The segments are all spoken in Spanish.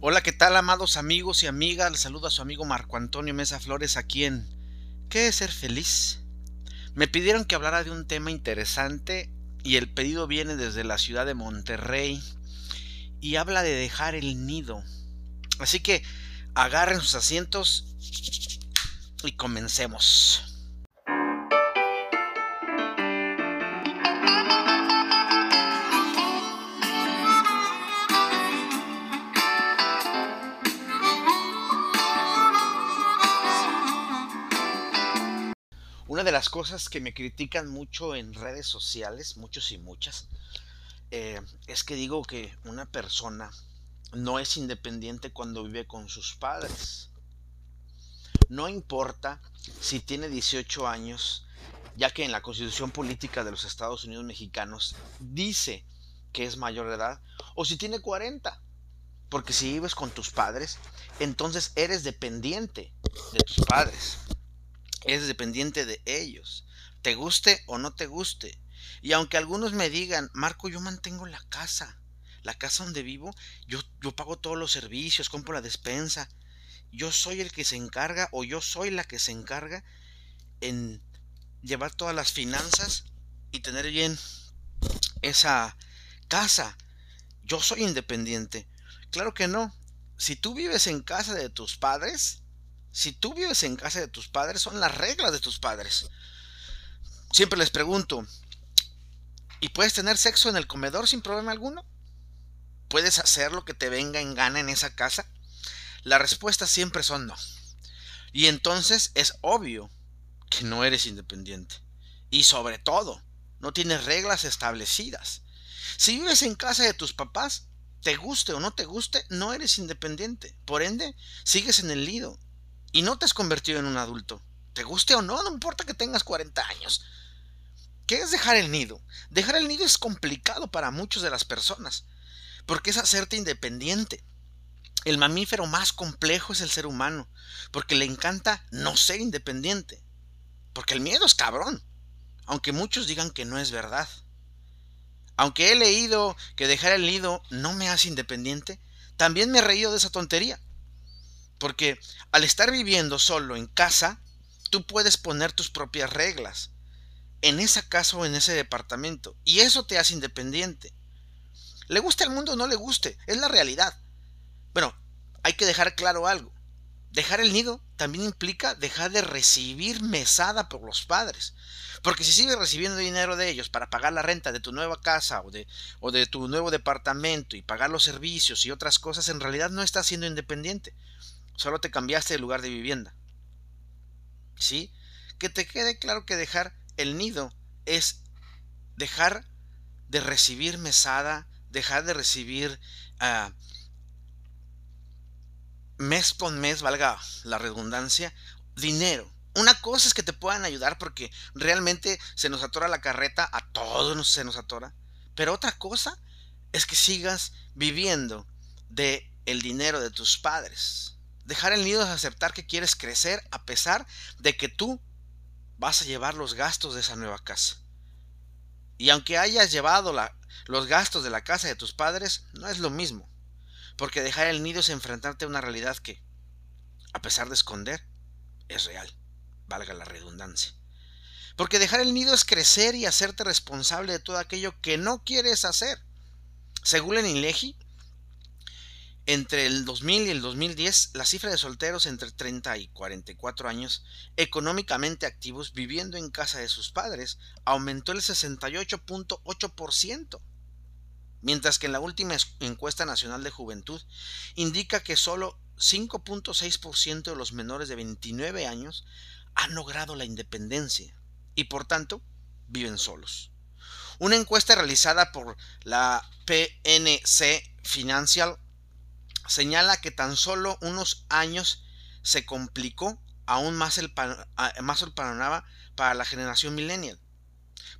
Hola, ¿qué tal, amados amigos y amigas? Les saluda a su amigo Marco Antonio Mesa Flores aquí en ¿Qué es ser feliz? Me pidieron que hablara de un tema interesante y el pedido viene desde la ciudad de Monterrey y habla de dejar el nido. Así que agarren sus asientos y comencemos. Una de las cosas que me critican mucho en redes sociales, muchos y muchas, eh, es que digo que una persona no es independiente cuando vive con sus padres. No importa si tiene 18 años, ya que en la constitución política de los Estados Unidos mexicanos dice que es mayor de edad, o si tiene 40. Porque si vives con tus padres, entonces eres dependiente de tus padres es dependiente de ellos, te guste o no te guste. Y aunque algunos me digan, Marco, yo mantengo la casa, la casa donde vivo, yo, yo pago todos los servicios, compro la despensa, yo soy el que se encarga o yo soy la que se encarga en llevar todas las finanzas y tener bien esa casa. Yo soy independiente. Claro que no. Si tú vives en casa de tus padres, si tú vives en casa de tus padres, son las reglas de tus padres. Siempre les pregunto, ¿y puedes tener sexo en el comedor sin problema alguno? ¿Puedes hacer lo que te venga en gana en esa casa? La respuesta siempre son no. Y entonces es obvio que no eres independiente. Y sobre todo, no tienes reglas establecidas. Si vives en casa de tus papás, te guste o no te guste, no eres independiente. Por ende, sigues en el nido y no te has convertido en un adulto. Te guste o no, no importa que tengas 40 años. ¿Qué es dejar el nido? Dejar el nido es complicado para muchas de las personas, porque es hacerte independiente. El mamífero más complejo es el ser humano, porque le encanta no ser independiente. Porque el miedo es cabrón, aunque muchos digan que no es verdad. Aunque he leído que dejar el nido no me hace independiente, también me he reído de esa tontería. Porque al estar viviendo solo en casa, tú puedes poner tus propias reglas en esa casa o en ese departamento. Y eso te hace independiente. Le guste al mundo o no le guste, es la realidad. Bueno, hay que dejar claro algo. Dejar el nido también implica dejar de recibir mesada por los padres. Porque si sigues recibiendo dinero de ellos para pagar la renta de tu nueva casa o de, o de tu nuevo departamento y pagar los servicios y otras cosas, en realidad no estás siendo independiente. Solo te cambiaste de lugar de vivienda. ¿Sí? Que te quede claro que dejar el nido es dejar de recibir mesada, dejar de recibir uh, mes con mes, valga la redundancia, dinero. Una cosa es que te puedan ayudar porque realmente se nos atora la carreta, a todos se nos atora. Pero otra cosa es que sigas viviendo de el dinero de tus padres. Dejar el nido es aceptar que quieres crecer a pesar de que tú vas a llevar los gastos de esa nueva casa. Y aunque hayas llevado los gastos de la casa de tus padres, no es lo mismo. Porque dejar el nido es enfrentarte a una realidad que, a pesar de esconder, es real. Valga la redundancia. Porque dejar el nido es crecer y hacerte responsable de todo aquello que no quieres hacer. Según el INLEGI, entre el 2000 y el 2010, la cifra de solteros entre 30 y 44 años económicamente activos viviendo en casa de sus padres aumentó el 68.8%, mientras que en la última encuesta nacional de juventud indica que solo 5.6% de los menores de 29 años han logrado la independencia y por tanto viven solos. Una encuesta realizada por la PNC Financial señala que tan solo unos años se complicó aún más el, más el panorama para la generación millennial.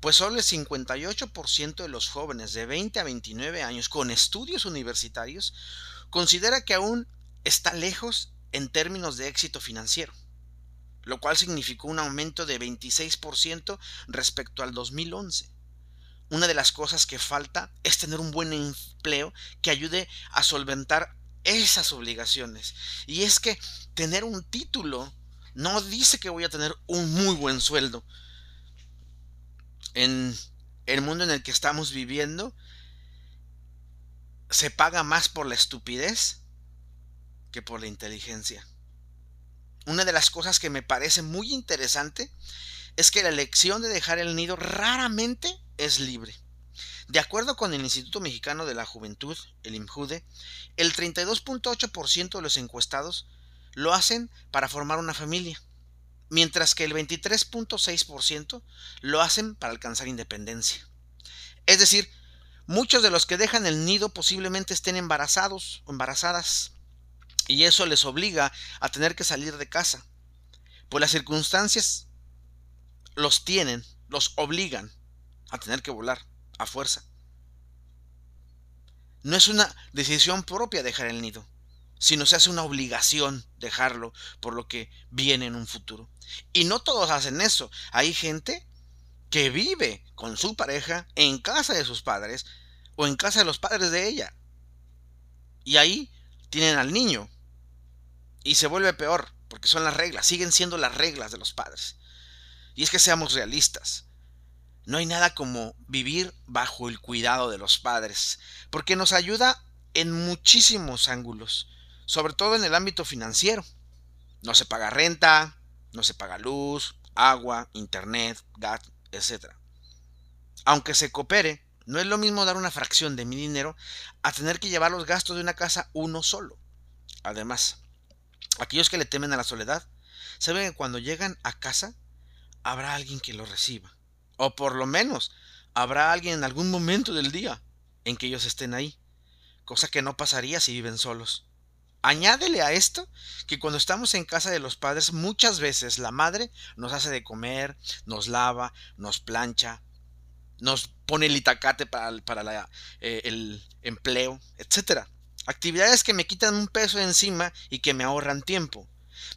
Pues solo el 58% de los jóvenes de 20 a 29 años con estudios universitarios considera que aún está lejos en términos de éxito financiero, lo cual significó un aumento de 26% respecto al 2011. Una de las cosas que falta es tener un buen empleo que ayude a solventar esas obligaciones. Y es que tener un título no dice que voy a tener un muy buen sueldo. En el mundo en el que estamos viviendo, se paga más por la estupidez que por la inteligencia. Una de las cosas que me parece muy interesante es que la elección de dejar el nido raramente es libre. De acuerdo con el Instituto Mexicano de la Juventud, el IMJUDE, el 32.8% de los encuestados lo hacen para formar una familia, mientras que el 23.6% lo hacen para alcanzar independencia. Es decir, muchos de los que dejan el nido posiblemente estén embarazados o embarazadas, y eso les obliga a tener que salir de casa, pues las circunstancias los tienen, los obligan a tener que volar a fuerza. No es una decisión propia dejar el nido, sino se hace una obligación dejarlo por lo que viene en un futuro. Y no todos hacen eso. Hay gente que vive con su pareja en casa de sus padres o en casa de los padres de ella. Y ahí tienen al niño. Y se vuelve peor, porque son las reglas, siguen siendo las reglas de los padres. Y es que seamos realistas. No hay nada como vivir bajo el cuidado de los padres, porque nos ayuda en muchísimos ángulos, sobre todo en el ámbito financiero. No se paga renta, no se paga luz, agua, internet, gas, etc. Aunque se coopere, no es lo mismo dar una fracción de mi dinero a tener que llevar los gastos de una casa uno solo. Además, aquellos que le temen a la soledad, saben que cuando llegan a casa habrá alguien que los reciba o por lo menos habrá alguien en algún momento del día en que ellos estén ahí, cosa que no pasaría si viven solos. Añádele a esto que cuando estamos en casa de los padres muchas veces la madre nos hace de comer, nos lava, nos plancha, nos pone el itacate para, para eh, el empleo, etc. Actividades que me quitan un peso encima y que me ahorran tiempo.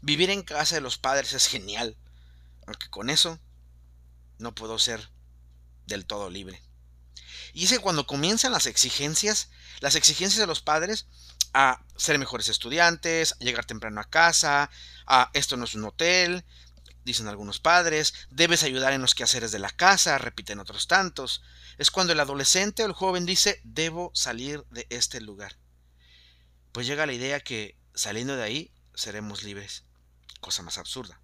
Vivir en casa de los padres es genial, aunque con eso no puedo ser del todo libre. Y es que cuando comienzan las exigencias, las exigencias de los padres a ser mejores estudiantes, a llegar temprano a casa, a esto no es un hotel, dicen algunos padres, debes ayudar en los quehaceres de la casa, repiten otros tantos. Es cuando el adolescente o el joven dice, debo salir de este lugar. Pues llega la idea que saliendo de ahí seremos libres. Cosa más absurda.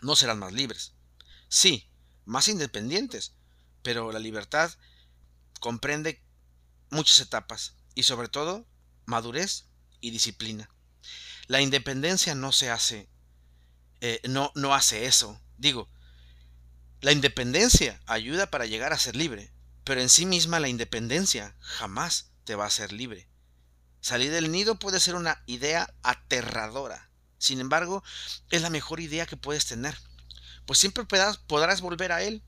No serán más libres. Sí, más independientes, pero la libertad comprende muchas etapas y sobre todo madurez y disciplina. La independencia no se hace, eh, no, no hace eso. Digo, la independencia ayuda para llegar a ser libre, pero en sí misma la independencia jamás te va a hacer libre. Salir del nido puede ser una idea aterradora. Sin embargo, es la mejor idea que puedes tener pues siempre podrás, volver a Él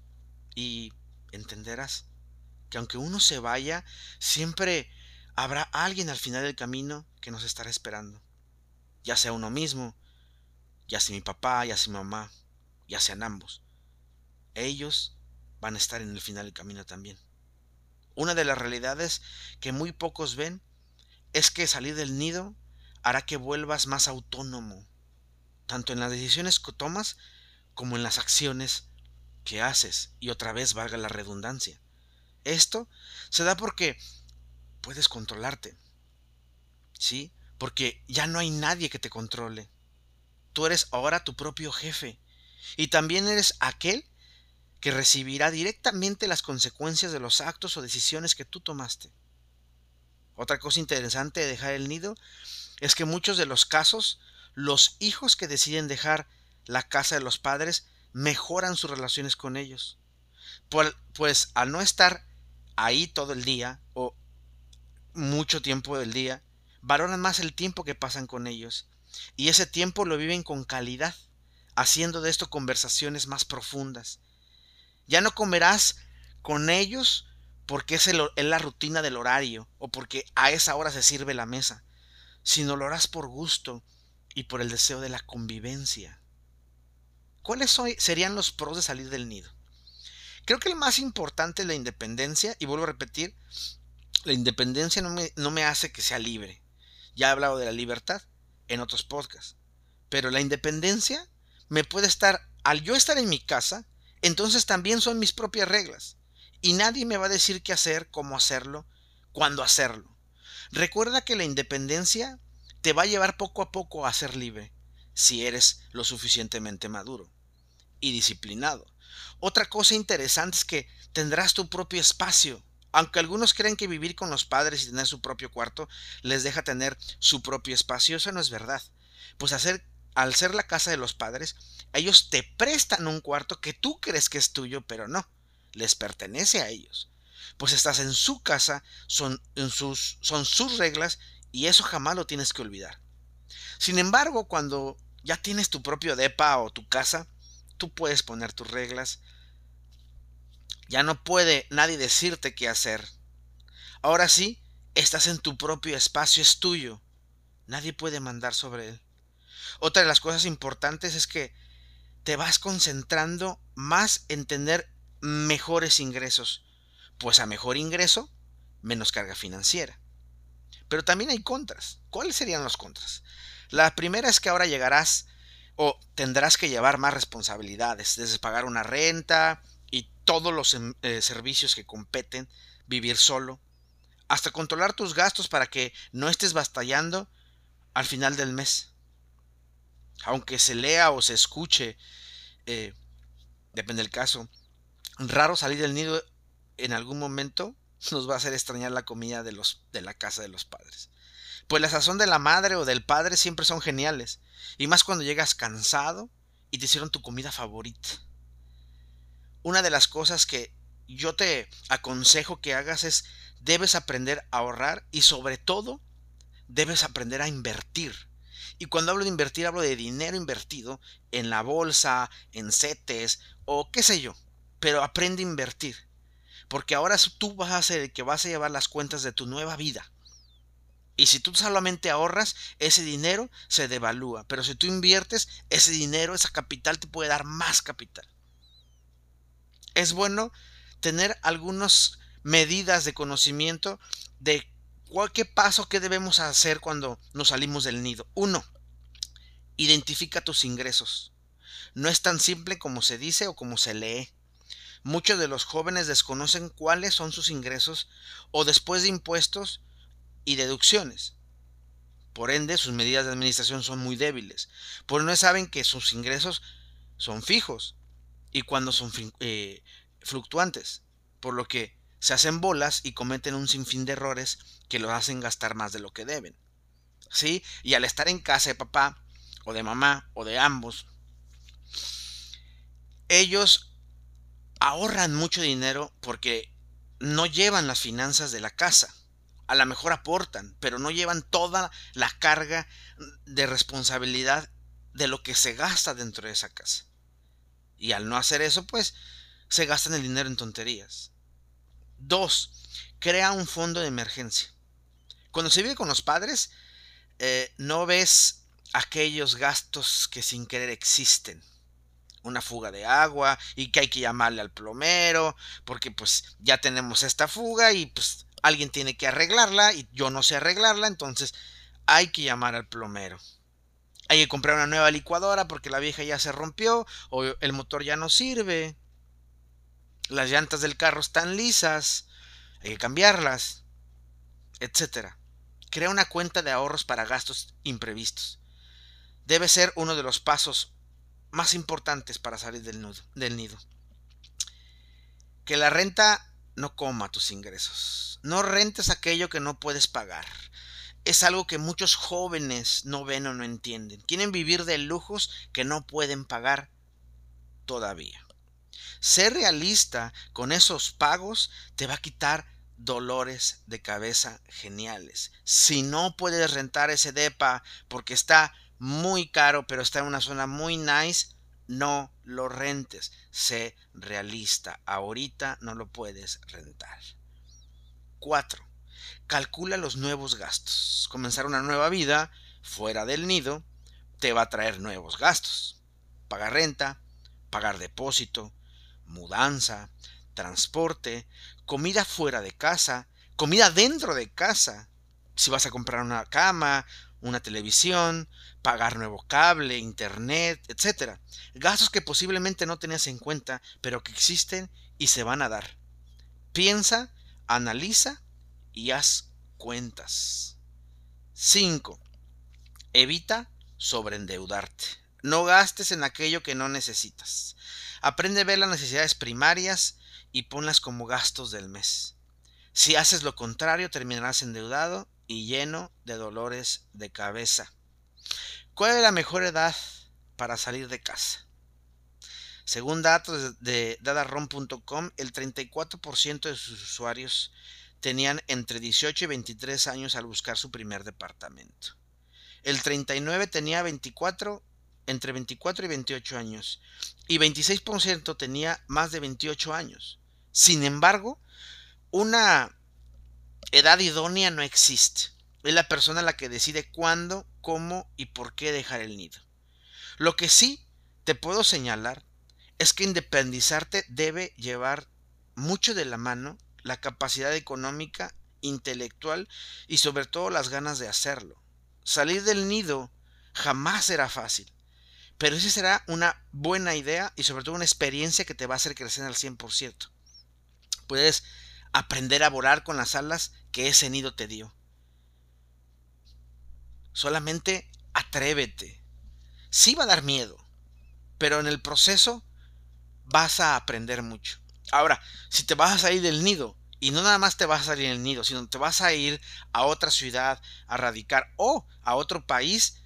y entenderás que aunque uno se vaya, siempre habrá alguien al final del camino que nos estará esperando. Ya sea uno mismo, ya sea mi papá, ya sea mi mamá, ya sean ambos. Ellos van a estar en el final del camino también. Una de las realidades que muy pocos ven es que salir del nido hará que vuelvas más autónomo, tanto en las decisiones que tomas como en las acciones que haces, y otra vez valga la redundancia. Esto se da porque puedes controlarte, ¿sí? Porque ya no hay nadie que te controle. Tú eres ahora tu propio jefe, y también eres aquel que recibirá directamente las consecuencias de los actos o decisiones que tú tomaste. Otra cosa interesante de dejar el nido es que muchos de los casos, los hijos que deciden dejar la casa de los padres, mejoran sus relaciones con ellos. Pues al no estar ahí todo el día o mucho tiempo del día, valoran más el tiempo que pasan con ellos. Y ese tiempo lo viven con calidad, haciendo de esto conversaciones más profundas. Ya no comerás con ellos porque es, es la rutina del horario o porque a esa hora se sirve la mesa, sino lo harás por gusto y por el deseo de la convivencia. ¿Cuáles serían los pros de salir del nido? Creo que el más importante es la independencia, y vuelvo a repetir, la independencia no me, no me hace que sea libre, Ya he hablado de la libertad en otros podcasts. Pero la independencia me puede estar, al yo estar en mi casa, entonces también son mis propias reglas. Y nadie me va a decir qué hacer, cómo hacerlo, cuándo hacerlo. Recuerda que la independencia te va a llevar poco a poco a ser libre, si eres lo suficientemente maduro y disciplinado. Otra cosa interesante es que tendrás tu propio espacio. Aunque algunos creen que vivir con los padres y tener su propio cuarto les deja tener su propio espacio, eso no es verdad. Pues al ser la casa de los padres, ellos te prestan un cuarto que tú crees que es tuyo, pero no, les pertenece a ellos. Pues estás en su casa, son sus reglas y eso jamás lo tienes que olvidar. Sin embargo, cuando ya tienes tu propio depa o tu casa, tú puedes poner tus reglas. Ya no puede nadie decirte qué hacer. Ahora sí, estás en tu propio espacio, es tuyo. Nadie puede mandar sobre él. Otra de las cosas importantes es que te vas concentrando más en tener mejores ingresos. Pues a mejor ingreso, menos carga financiera. Pero también hay contras. ¿Cuáles serían los contras? La primera es que ahora llegarás o tendrás que llevar más responsabilidades, desde pagar una renta y todos los em, eh, servicios que competen, vivir solo, hasta controlar tus gastos para que no estés batallando al final del mes. Aunque se lea o se escuche, eh, depende del caso, raro salir del nido en algún momento, nos va a hacer extrañar la comida de, los, de la casa de los padres. Pues la sazón de la madre o del padre siempre son geniales. Y más cuando llegas cansado y te hicieron tu comida favorita. Una de las cosas que yo te aconsejo que hagas es debes aprender a ahorrar y sobre todo debes aprender a invertir. Y cuando hablo de invertir hablo de dinero invertido en la bolsa, en CETES o qué sé yo. Pero aprende a invertir porque ahora tú vas a ser el que vas a llevar las cuentas de tu nueva vida. Y si tú solamente ahorras, ese dinero se devalúa. Pero si tú inviertes, ese dinero, esa capital te puede dar más capital. Es bueno tener algunas medidas de conocimiento de cualquier paso que debemos hacer cuando nos salimos del nido. Uno, identifica tus ingresos. No es tan simple como se dice o como se lee. Muchos de los jóvenes desconocen cuáles son sus ingresos o después de impuestos y deducciones. Por ende, sus medidas de administración son muy débiles, Por no saben que sus ingresos son fijos y cuando son eh, fluctuantes, por lo que se hacen bolas y cometen un sinfín de errores que los hacen gastar más de lo que deben. ¿Sí? Y al estar en casa de papá o de mamá o de ambos, ellos ahorran mucho dinero porque no llevan las finanzas de la casa. A lo mejor aportan, pero no llevan toda la carga de responsabilidad de lo que se gasta dentro de esa casa. Y al no hacer eso, pues se gastan el dinero en tonterías. Dos, crea un fondo de emergencia. Cuando se vive con los padres, eh, no ves aquellos gastos que sin querer existen una fuga de agua y que hay que llamarle al plomero porque pues ya tenemos esta fuga y pues alguien tiene que arreglarla y yo no sé arreglarla, entonces hay que llamar al plomero. Hay que comprar una nueva licuadora porque la vieja ya se rompió o el motor ya no sirve. Las llantas del carro están lisas, hay que cambiarlas, etcétera. Crea una cuenta de ahorros para gastos imprevistos. Debe ser uno de los pasos más importantes para salir del, del nido. Que la renta no coma tus ingresos. No rentes aquello que no puedes pagar. Es algo que muchos jóvenes no ven o no entienden. Quieren vivir de lujos que no pueden pagar todavía. Ser realista con esos pagos te va a quitar dolores de cabeza geniales. Si no puedes rentar ese DEPA porque está muy caro, pero está en una zona muy nice, no lo rentes. Sé realista. Ahorita no lo puedes rentar. 4. Calcula los nuevos gastos. Comenzar una nueva vida fuera del nido te va a traer nuevos gastos. Pagar renta, pagar depósito, mudanza, transporte, comida fuera de casa, comida dentro de casa, si vas a comprar una cama, una televisión, pagar nuevo cable, internet, etc. Gastos que posiblemente no tenías en cuenta, pero que existen y se van a dar. Piensa, analiza y haz cuentas. 5. Evita sobreendeudarte. No gastes en aquello que no necesitas. Aprende a ver las necesidades primarias y ponlas como gastos del mes. Si haces lo contrario, terminarás endeudado y lleno de dolores de cabeza. ¿Cuál es la mejor edad para salir de casa? Según datos de dadarom.com, el 34% de sus usuarios tenían entre 18 y 23 años al buscar su primer departamento. El 39 tenía 24 entre 24 y 28 años y 26% tenía más de 28 años. Sin embargo, una edad idónea no existe. Es la persona la que decide cuándo, cómo y por qué dejar el nido. Lo que sí te puedo señalar es que independizarte debe llevar mucho de la mano la capacidad económica, intelectual y sobre todo las ganas de hacerlo. Salir del nido jamás será fácil, pero esa será una buena idea y sobre todo una experiencia que te va a hacer crecer al 100%. Puedes aprender a volar con las alas que ese nido te dio. Solamente atrévete. Sí va a dar miedo, pero en el proceso vas a aprender mucho. Ahora, si te vas a salir del nido, y no nada más te vas a salir del nido, sino te vas a ir a otra ciudad a radicar o a otro país,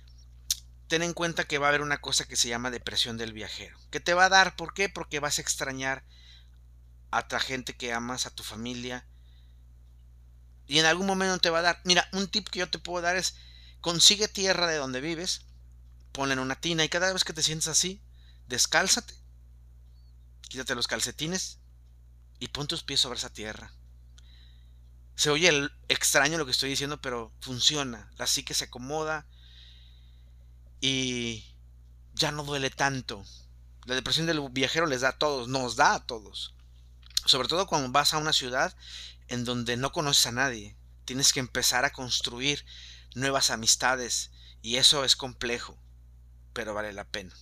ten en cuenta que va a haber una cosa que se llama depresión del viajero. ¿Qué te va a dar? ¿Por qué? Porque vas a extrañar a la gente que amas, a tu familia. Y en algún momento te va a dar. Mira, un tip que yo te puedo dar es consigue tierra de donde vives, ponla en una tina y cada vez que te sientes así, descálzate, quítate los calcetines y pon tus pies sobre esa tierra. Se oye extraño lo que estoy diciendo, pero funciona. La psique se acomoda y ya no duele tanto. La depresión del viajero les da a todos, nos da a todos. Sobre todo cuando vas a una ciudad en donde no conoces a nadie. Tienes que empezar a construir nuevas amistades y eso es complejo, pero vale la pena.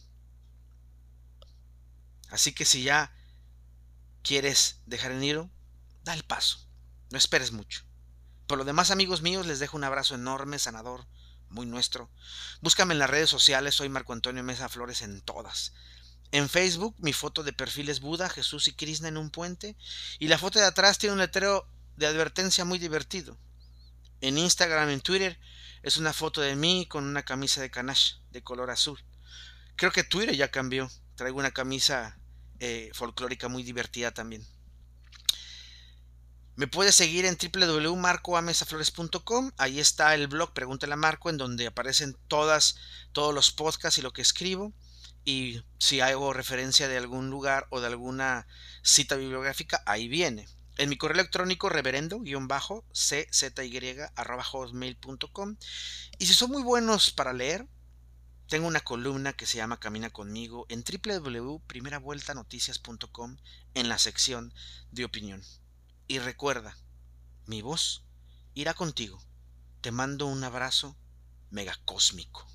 Así que si ya quieres dejar el nido, da el paso. No esperes mucho. Por lo demás, amigos míos, les dejo un abrazo enorme, sanador, muy nuestro. Búscame en las redes sociales, soy Marco Antonio Mesa Flores en todas. En Facebook, mi foto de perfil es Buda, Jesús y Krishna en un puente. Y la foto de atrás tiene un letrero de advertencia muy divertido. En Instagram, en Twitter, es una foto de mí con una camisa de canache de color azul. Creo que Twitter ya cambió. Traigo una camisa eh, folclórica muy divertida también. Me puedes seguir en www.marcoamesaflores.com. Ahí está el blog Pregúntale a Marco, en donde aparecen todas, todos los podcasts y lo que escribo. Y si hago referencia de algún lugar o de alguna cita bibliográfica, ahí viene. En mi correo electrónico reverendo-czy.com. Y si son muy buenos para leer, tengo una columna que se llama Camina conmigo en www.primeravueltanoticias.com en la sección de opinión. Y recuerda, mi voz irá contigo. Te mando un abrazo megacósmico.